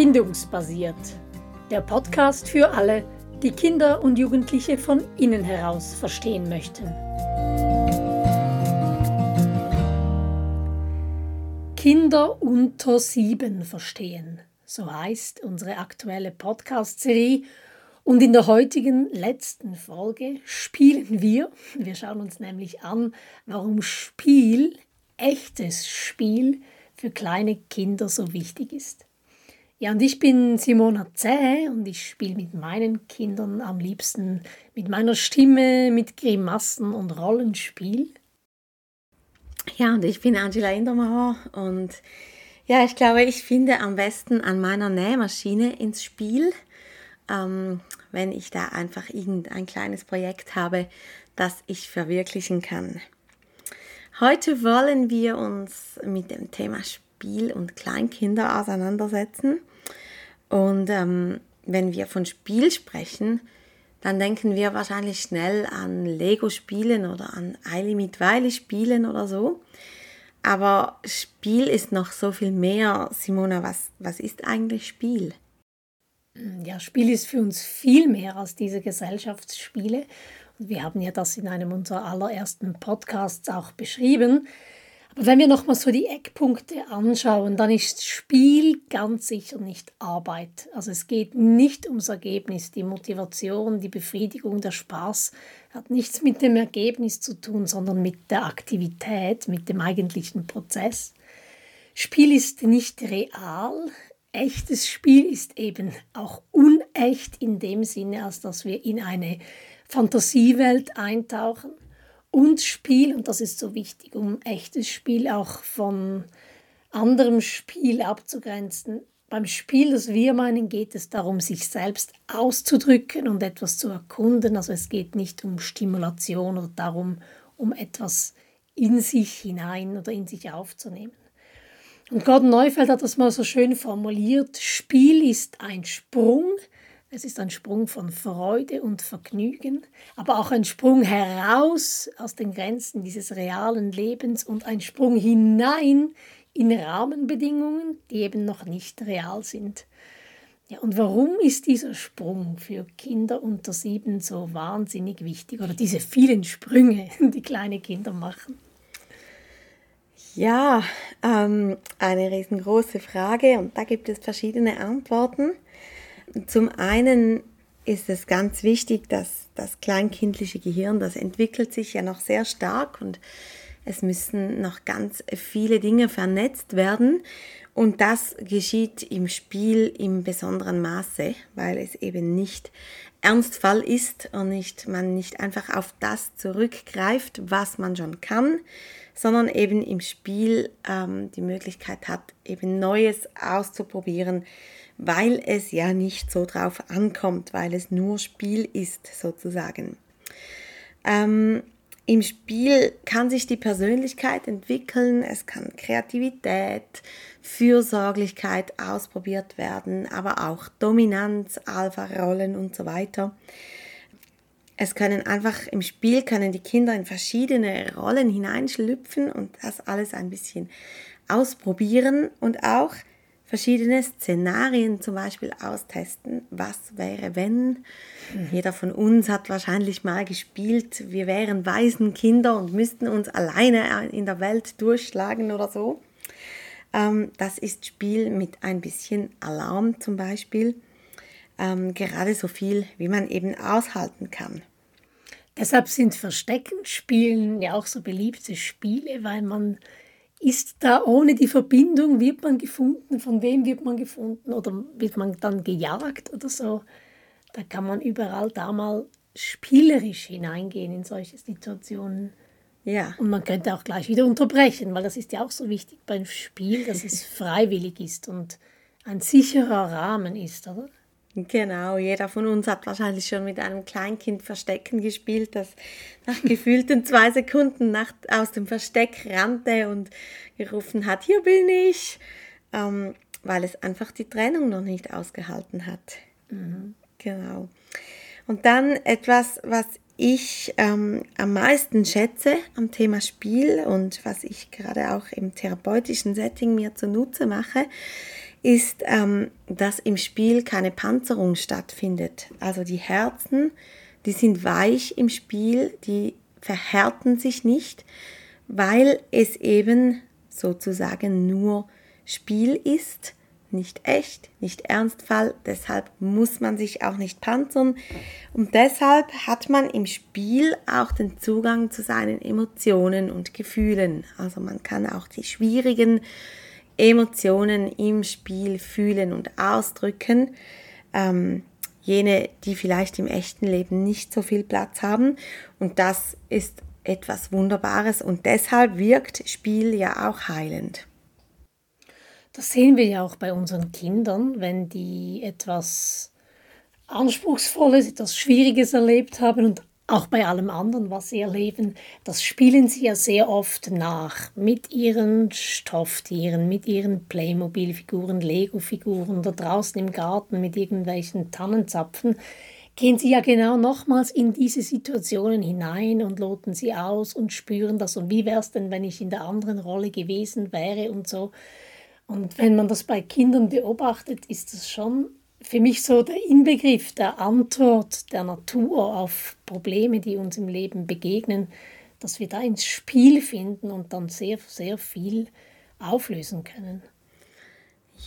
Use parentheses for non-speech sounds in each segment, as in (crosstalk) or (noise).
Bindungsbasiert. Der Podcast für alle, die Kinder und Jugendliche von innen heraus verstehen möchten. Kinder unter sieben verstehen. So heißt unsere aktuelle Podcast-Serie. Und in der heutigen letzten Folge spielen wir, wir schauen uns nämlich an, warum Spiel, echtes Spiel, für kleine Kinder so wichtig ist. Ja, und ich bin Simona Zäh und ich spiele mit meinen Kindern am liebsten mit meiner Stimme, mit Grimassen und Rollenspiel. Ja, und ich bin Angela Indermauer und ja, ich glaube, ich finde am besten an meiner Nähmaschine ins Spiel, ähm, wenn ich da einfach irgendein kleines Projekt habe, das ich verwirklichen kann. Heute wollen wir uns mit dem Thema Spiel und Kleinkinder auseinandersetzen. Und ähm, wenn wir von Spiel sprechen, dann denken wir wahrscheinlich schnell an Lego-Spielen oder an Eili mit Weile-Spielen oder so. Aber Spiel ist noch so viel mehr. Simona, was, was ist eigentlich Spiel? Ja, Spiel ist für uns viel mehr als diese Gesellschaftsspiele. Wir haben ja das in einem unserer allerersten Podcasts auch beschrieben. Aber wenn wir nochmal so die Eckpunkte anschauen, dann ist Spiel ganz sicher nicht Arbeit. Also es geht nicht ums Ergebnis. Die Motivation, die Befriedigung, der Spaß hat nichts mit dem Ergebnis zu tun, sondern mit der Aktivität, mit dem eigentlichen Prozess. Spiel ist nicht real. Echtes Spiel ist eben auch unecht in dem Sinne, als dass wir in eine Fantasiewelt eintauchen und Spiel, und das ist so wichtig, um echtes Spiel auch von anderem Spiel abzugrenzen. Beim Spiel, das wir meinen, geht es darum, sich selbst auszudrücken und etwas zu erkunden. Also es geht nicht um Stimulation oder darum, um etwas in sich hinein oder in sich aufzunehmen. Und Gordon Neufeld hat das mal so schön formuliert, Spiel ist ein Sprung, es ist ein Sprung von Freude und Vergnügen, aber auch ein Sprung heraus aus den Grenzen dieses realen Lebens und ein Sprung hinein in Rahmenbedingungen, die eben noch nicht real sind. Ja, und warum ist dieser Sprung für Kinder unter sieben so wahnsinnig wichtig oder diese vielen Sprünge, (laughs) die kleine Kinder machen? Ja, ähm, eine riesengroße Frage und da gibt es verschiedene Antworten. Zum einen ist es ganz wichtig, dass das kleinkindliche Gehirn, das entwickelt sich ja noch sehr stark und es müssen noch ganz viele Dinge vernetzt werden. Und das geschieht im Spiel im besonderen Maße, weil es eben nicht Ernstfall ist und nicht, man nicht einfach auf das zurückgreift, was man schon kann, sondern eben im Spiel ähm, die Möglichkeit hat, eben Neues auszuprobieren, weil es ja nicht so drauf ankommt, weil es nur Spiel ist sozusagen. Ähm, Im Spiel kann sich die Persönlichkeit entwickeln, es kann Kreativität, Fürsorglichkeit ausprobiert werden, aber auch Dominanz, Alpha-Rollen und so weiter. Es können einfach im Spiel können die Kinder in verschiedene Rollen hineinschlüpfen und das alles ein bisschen ausprobieren und auch verschiedene Szenarien zum Beispiel austesten. Was wäre, wenn? Jeder von uns hat wahrscheinlich mal gespielt, wir wären Waisenkinder und müssten uns alleine in der Welt durchschlagen oder so. Ähm, das ist Spiel mit ein bisschen Alarm zum Beispiel. Ähm, gerade so viel, wie man eben aushalten kann. Deshalb sind Versteckenspielen ja auch so beliebte Spiele, weil man ist da ohne die Verbindung, wird man gefunden, von wem wird man gefunden oder wird man dann gejagt oder so. Da kann man überall da mal spielerisch hineingehen in solche Situationen. Ja. Und man könnte auch gleich wieder unterbrechen, weil das ist ja auch so wichtig beim Spiel, dass es (laughs) freiwillig ist und ein sicherer Rahmen ist, oder? Genau, jeder von uns hat wahrscheinlich schon mit einem Kleinkind Verstecken gespielt, das nach (laughs) gefühlten zwei Sekunden nach, aus dem Versteck rannte und gerufen hat, hier bin ich, ähm, weil es einfach die Trennung noch nicht ausgehalten hat. Mhm. Genau. Und dann etwas, was ich ähm, am meisten schätze am Thema Spiel und was ich gerade auch im therapeutischen Setting mir zunutze mache, ist, ähm, dass im Spiel keine Panzerung stattfindet. Also die Herzen, die sind weich im Spiel, die verhärten sich nicht, weil es eben sozusagen nur Spiel ist, nicht echt, nicht Ernstfall. Deshalb muss man sich auch nicht panzern. Und deshalb hat man im Spiel auch den Zugang zu seinen Emotionen und Gefühlen. Also man kann auch die schwierigen Emotionen im Spiel fühlen und ausdrücken. Ähm, jene, die vielleicht im echten Leben nicht so viel Platz haben. Und das ist etwas Wunderbares und deshalb wirkt Spiel ja auch heilend. Das sehen wir ja auch bei unseren Kindern, wenn die etwas Anspruchsvolles, etwas Schwieriges erlebt haben und auch bei allem anderen, was sie erleben, das spielen sie ja sehr oft nach mit ihren Stofftieren, mit ihren Playmobil-Figuren, Lego-Figuren da draußen im Garten mit irgendwelchen Tannenzapfen. Gehen sie ja genau nochmals in diese Situationen hinein und loten sie aus und spüren das. Und wie wäre es denn, wenn ich in der anderen Rolle gewesen wäre und so. Und wenn man das bei Kindern beobachtet, ist das schon für mich so der Inbegriff der Antwort der Natur auf Probleme, die uns im Leben begegnen, dass wir da ins Spiel finden und dann sehr, sehr viel auflösen können.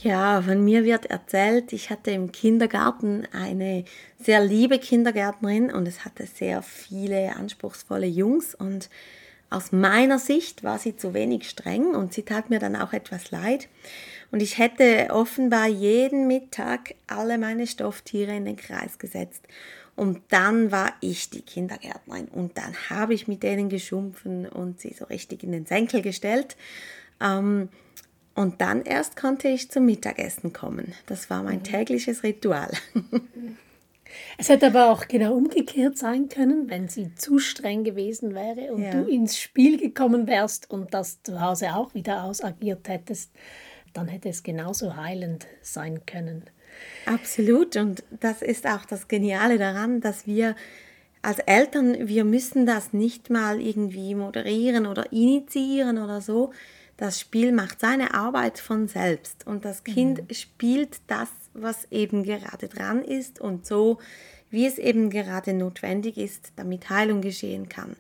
Ja, von mir wird erzählt, ich hatte im Kindergarten eine sehr liebe Kindergärtnerin und es hatte sehr viele anspruchsvolle Jungs und aus meiner Sicht war sie zu wenig streng und sie tat mir dann auch etwas leid. Und ich hätte offenbar jeden Mittag alle meine Stofftiere in den Kreis gesetzt. Und dann war ich die Kindergärtnerin und dann habe ich mit denen geschumpfen und sie so richtig in den Senkel gestellt. Ähm, und dann erst konnte ich zum Mittagessen kommen. Das war mein mhm. tägliches Ritual. (laughs) Es hätte aber auch genau umgekehrt sein können, wenn sie zu streng gewesen wäre und ja. du ins Spiel gekommen wärst und das zu Hause auch wieder ausagiert hättest dann hätte es genauso heilend sein können. Absolut. Und das ist auch das Geniale daran, dass wir als Eltern, wir müssen das nicht mal irgendwie moderieren oder initiieren oder so. Das Spiel macht seine Arbeit von selbst und das Kind mhm. spielt das, was eben gerade dran ist und so, wie es eben gerade notwendig ist, damit Heilung geschehen kann.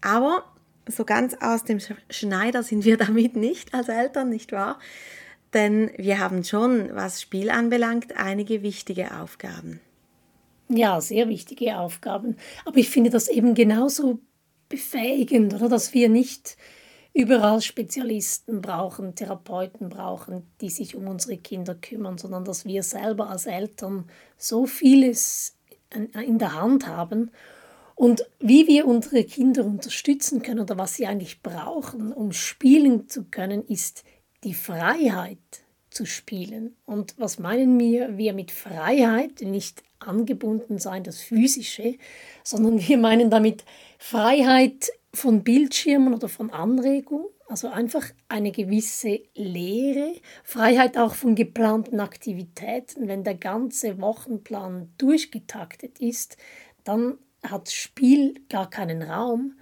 Aber so ganz aus dem Schneider sind wir (laughs) damit nicht als Eltern, nicht wahr? denn wir haben schon, was Spiel anbelangt, einige wichtige Aufgaben. Ja, sehr wichtige Aufgaben. Aber ich finde das eben genauso befähigend, oder? Dass wir nicht überall Spezialisten brauchen, Therapeuten brauchen, die sich um unsere Kinder kümmern, sondern dass wir selber als Eltern so vieles in der Hand haben und wie wir unsere Kinder unterstützen können oder was sie eigentlich brauchen, um spielen zu können, ist die Freiheit zu spielen. Und was meinen wir, wir mit Freiheit? Nicht angebunden sein, das Physische, sondern wir meinen damit Freiheit von Bildschirmen oder von Anregung, also einfach eine gewisse Lehre, Freiheit auch von geplanten Aktivitäten. Wenn der ganze Wochenplan durchgetaktet ist, dann hat Spiel gar keinen Raum.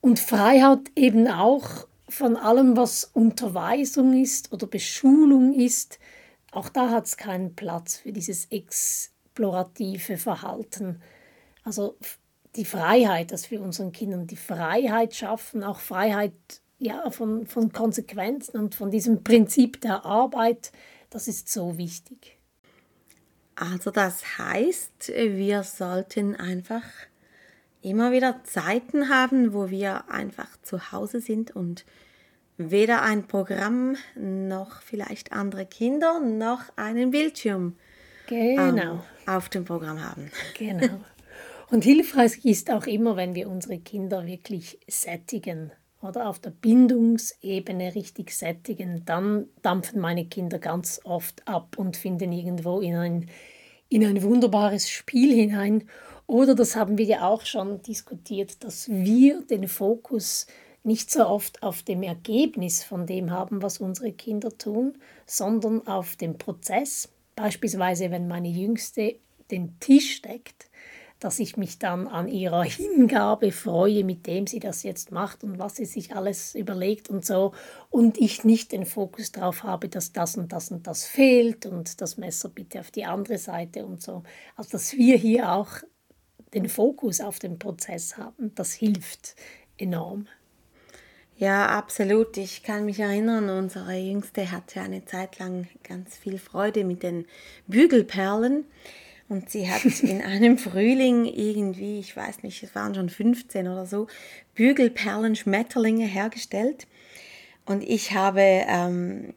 Und Freiheit eben auch von allem, was Unterweisung ist oder Beschulung ist, auch da hat es keinen Platz für dieses explorative Verhalten. Also die Freiheit, dass wir unseren Kindern die Freiheit schaffen, auch Freiheit ja, von, von Konsequenzen und von diesem Prinzip der Arbeit, das ist so wichtig. Also das heißt, wir sollten einfach immer wieder Zeiten haben, wo wir einfach zu Hause sind und weder ein Programm noch vielleicht andere Kinder noch einen Bildschirm genau. auf dem Programm haben. Genau. (laughs) Und hilfreich ist auch immer, wenn wir unsere Kinder wirklich sättigen oder auf der Bindungsebene richtig sättigen, dann dampfen meine Kinder ganz oft ab und finden irgendwo in ein, in ein wunderbares Spiel hinein oder das haben wir ja auch schon diskutiert, dass wir den Fokus nicht so oft auf dem Ergebnis von dem haben, was unsere Kinder tun, sondern auf dem Prozess. Beispielsweise, wenn meine Jüngste den Tisch deckt, dass ich mich dann an ihrer Hingabe freue, mit dem sie das jetzt macht und was sie sich alles überlegt und so. Und ich nicht den Fokus darauf habe, dass das und das und das fehlt und das Messer bitte auf die andere Seite und so. Also dass wir hier auch den Fokus auf den Prozess haben, das hilft enorm. Ja, absolut. Ich kann mich erinnern, unsere Jüngste hatte eine Zeit lang ganz viel Freude mit den Bügelperlen. Und sie hat in (laughs) einem Frühling irgendwie, ich weiß nicht, es waren schon 15 oder so, Bügelperlen, Schmetterlinge hergestellt. Und ich habe ähm,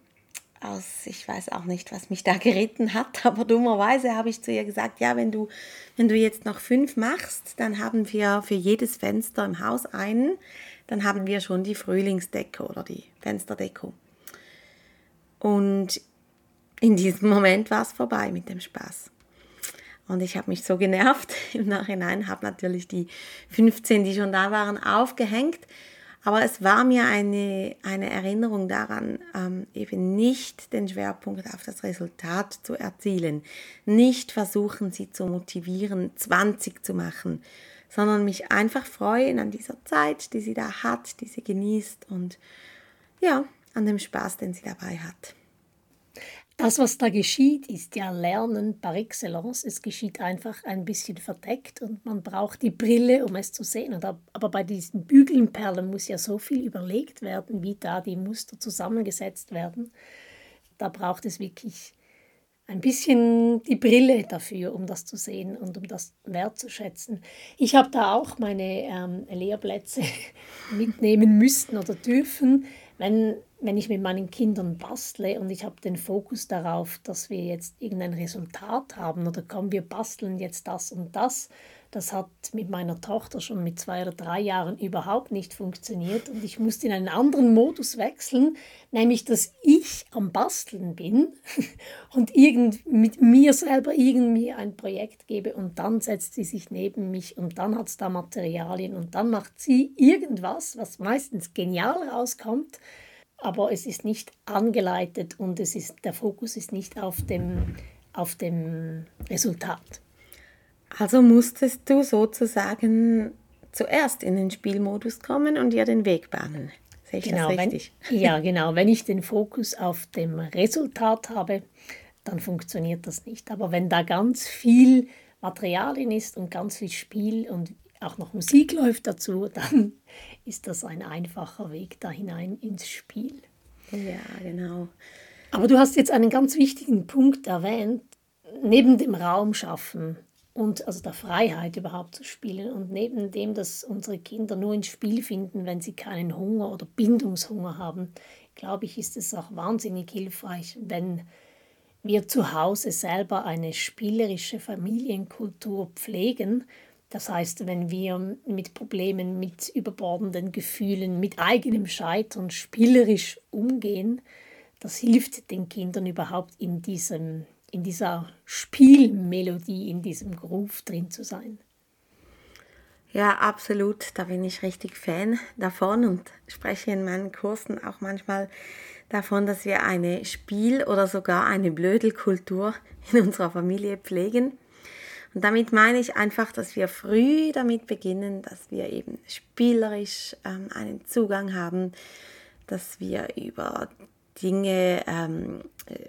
aus, ich weiß auch nicht, was mich da (laughs) geritten hat, aber dummerweise habe ich zu ihr gesagt, ja, wenn du, wenn du jetzt noch fünf machst, dann haben wir für jedes Fenster im Haus einen dann haben wir schon die Frühlingsdecke oder die Fensterdeko. Und in diesem Moment war es vorbei mit dem Spaß. Und ich habe mich so genervt (laughs) im Nachhinein, habe natürlich die 15, die schon da waren, aufgehängt. Aber es war mir eine, eine Erinnerung daran, ähm, eben nicht den Schwerpunkt auf das Resultat zu erzielen, nicht versuchen, sie zu motivieren, 20 zu machen, sondern mich einfach freuen an dieser Zeit, die sie da hat, die sie genießt und ja, an dem Spaß, den sie dabei hat. Das, was da geschieht, ist ja Lernen par excellence. Es geschieht einfach ein bisschen verdeckt und man braucht die Brille, um es zu sehen. aber bei diesen Bügelnperlen muss ja so viel überlegt werden, wie da die Muster zusammengesetzt werden. Da braucht es wirklich ein bisschen die Brille dafür, um das zu sehen und um das wertzuschätzen. Ich habe da auch meine ähm, Lehrplätze (laughs) mitnehmen müssen oder dürfen, wenn, wenn ich mit meinen Kindern bastle und ich habe den Fokus darauf, dass wir jetzt irgendein Resultat haben oder komm, wir basteln jetzt das und das, das hat mit meiner Tochter schon mit zwei oder drei Jahren überhaupt nicht funktioniert und ich musste in einen anderen Modus wechseln, nämlich dass ich am Basteln bin (laughs) und irgend, mit mir selber irgendwie ein Projekt gebe und dann setzt sie sich neben mich und dann hat es da Materialien und dann macht sie irgendwas, was meistens genial rauskommt, aber es ist nicht angeleitet und es ist, der Fokus ist nicht auf dem, auf dem Resultat. Also musstest du sozusagen zuerst in den Spielmodus kommen und ihr den Weg bahnen. Sehe ich genau, das richtig? Wenn, ja, (laughs) genau. Wenn ich den Fokus auf dem Resultat habe, dann funktioniert das nicht. Aber wenn da ganz viel Materialien ist und ganz viel Spiel und auch noch Musik läuft dazu, dann (laughs) ist das ein einfacher Weg da hinein ins Spiel. Ja, genau. Aber du hast jetzt einen ganz wichtigen Punkt erwähnt, neben dem Raum schaffen und also der Freiheit überhaupt zu spielen und neben dem, dass unsere Kinder nur ins Spiel finden, wenn sie keinen Hunger oder Bindungshunger haben, glaube ich, ist es auch wahnsinnig hilfreich, wenn wir zu Hause selber eine spielerische Familienkultur pflegen. Das heißt, wenn wir mit Problemen, mit überbordenden Gefühlen, mit eigenem Scheitern spielerisch umgehen, das hilft den Kindern überhaupt in diesem in dieser Spielmelodie, in diesem Groove drin zu sein. Ja, absolut. Da bin ich richtig Fan davon und spreche in meinen Kursen auch manchmal davon, dass wir eine Spiel- oder sogar eine Blödelkultur in unserer Familie pflegen. Und damit meine ich einfach, dass wir früh damit beginnen, dass wir eben spielerisch ähm, einen Zugang haben, dass wir über Dinge, ähm,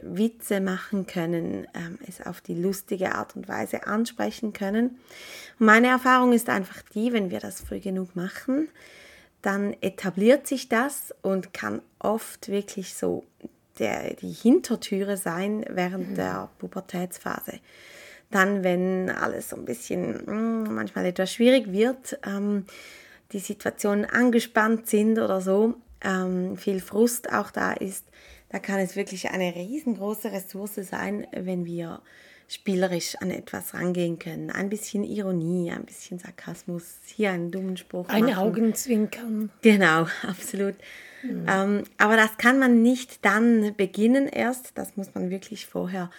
Witze machen können, ähm, es auf die lustige Art und Weise ansprechen können. Und meine Erfahrung ist einfach die, wenn wir das früh genug machen, dann etabliert sich das und kann oft wirklich so der, die Hintertüre sein während mhm. der Pubertätsphase. Dann, wenn alles so ein bisschen mh, hm, manchmal etwas schwierig wird, ähm, die Situationen angespannt sind oder so, ähm, viel Frust auch da ist, da kann es wirklich eine riesengroße Ressource sein, wenn wir spielerisch an etwas rangehen können. Ein bisschen Ironie, ein bisschen Sarkasmus, hier einen dummen Spruch. Ein machen. Augenzwinkern. Genau, (laughs) absolut. Mhm. Ähm, aber das kann man nicht dann beginnen erst, das muss man wirklich vorher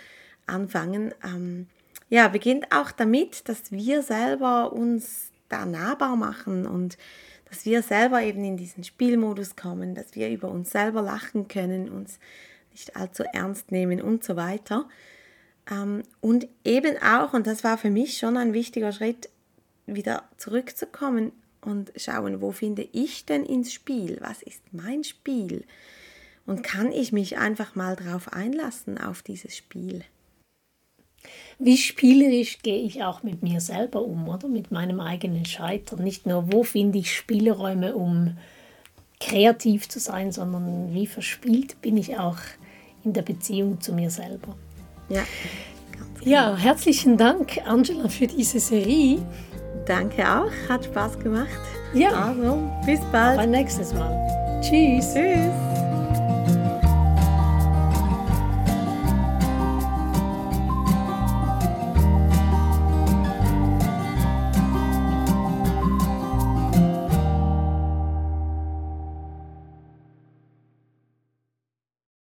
anfangen. Ähm, ja, beginnt auch damit, dass wir selber uns da nahbar machen und dass wir selber eben in diesen Spielmodus kommen, dass wir über uns selber lachen können, uns nicht allzu ernst nehmen und so weiter. Ähm, und eben auch, und das war für mich schon ein wichtiger Schritt, wieder zurückzukommen und schauen, wo finde ich denn ins Spiel? Was ist mein Spiel? Und kann ich mich einfach mal drauf einlassen auf dieses Spiel? Wie spielerisch gehe ich auch mit mir selber um, oder? Mit meinem eigenen Scheitern. Nicht nur, wo finde ich Spielräume, um kreativ zu sein, sondern wie verspielt bin ich auch in der Beziehung zu mir selber. Ja. Ja, herzlichen Dank, Angela, für diese Serie. Danke auch, hat Spaß gemacht. Ja. Also, bis bald. Ein nächstes Mal. Tschüss. Tschüss.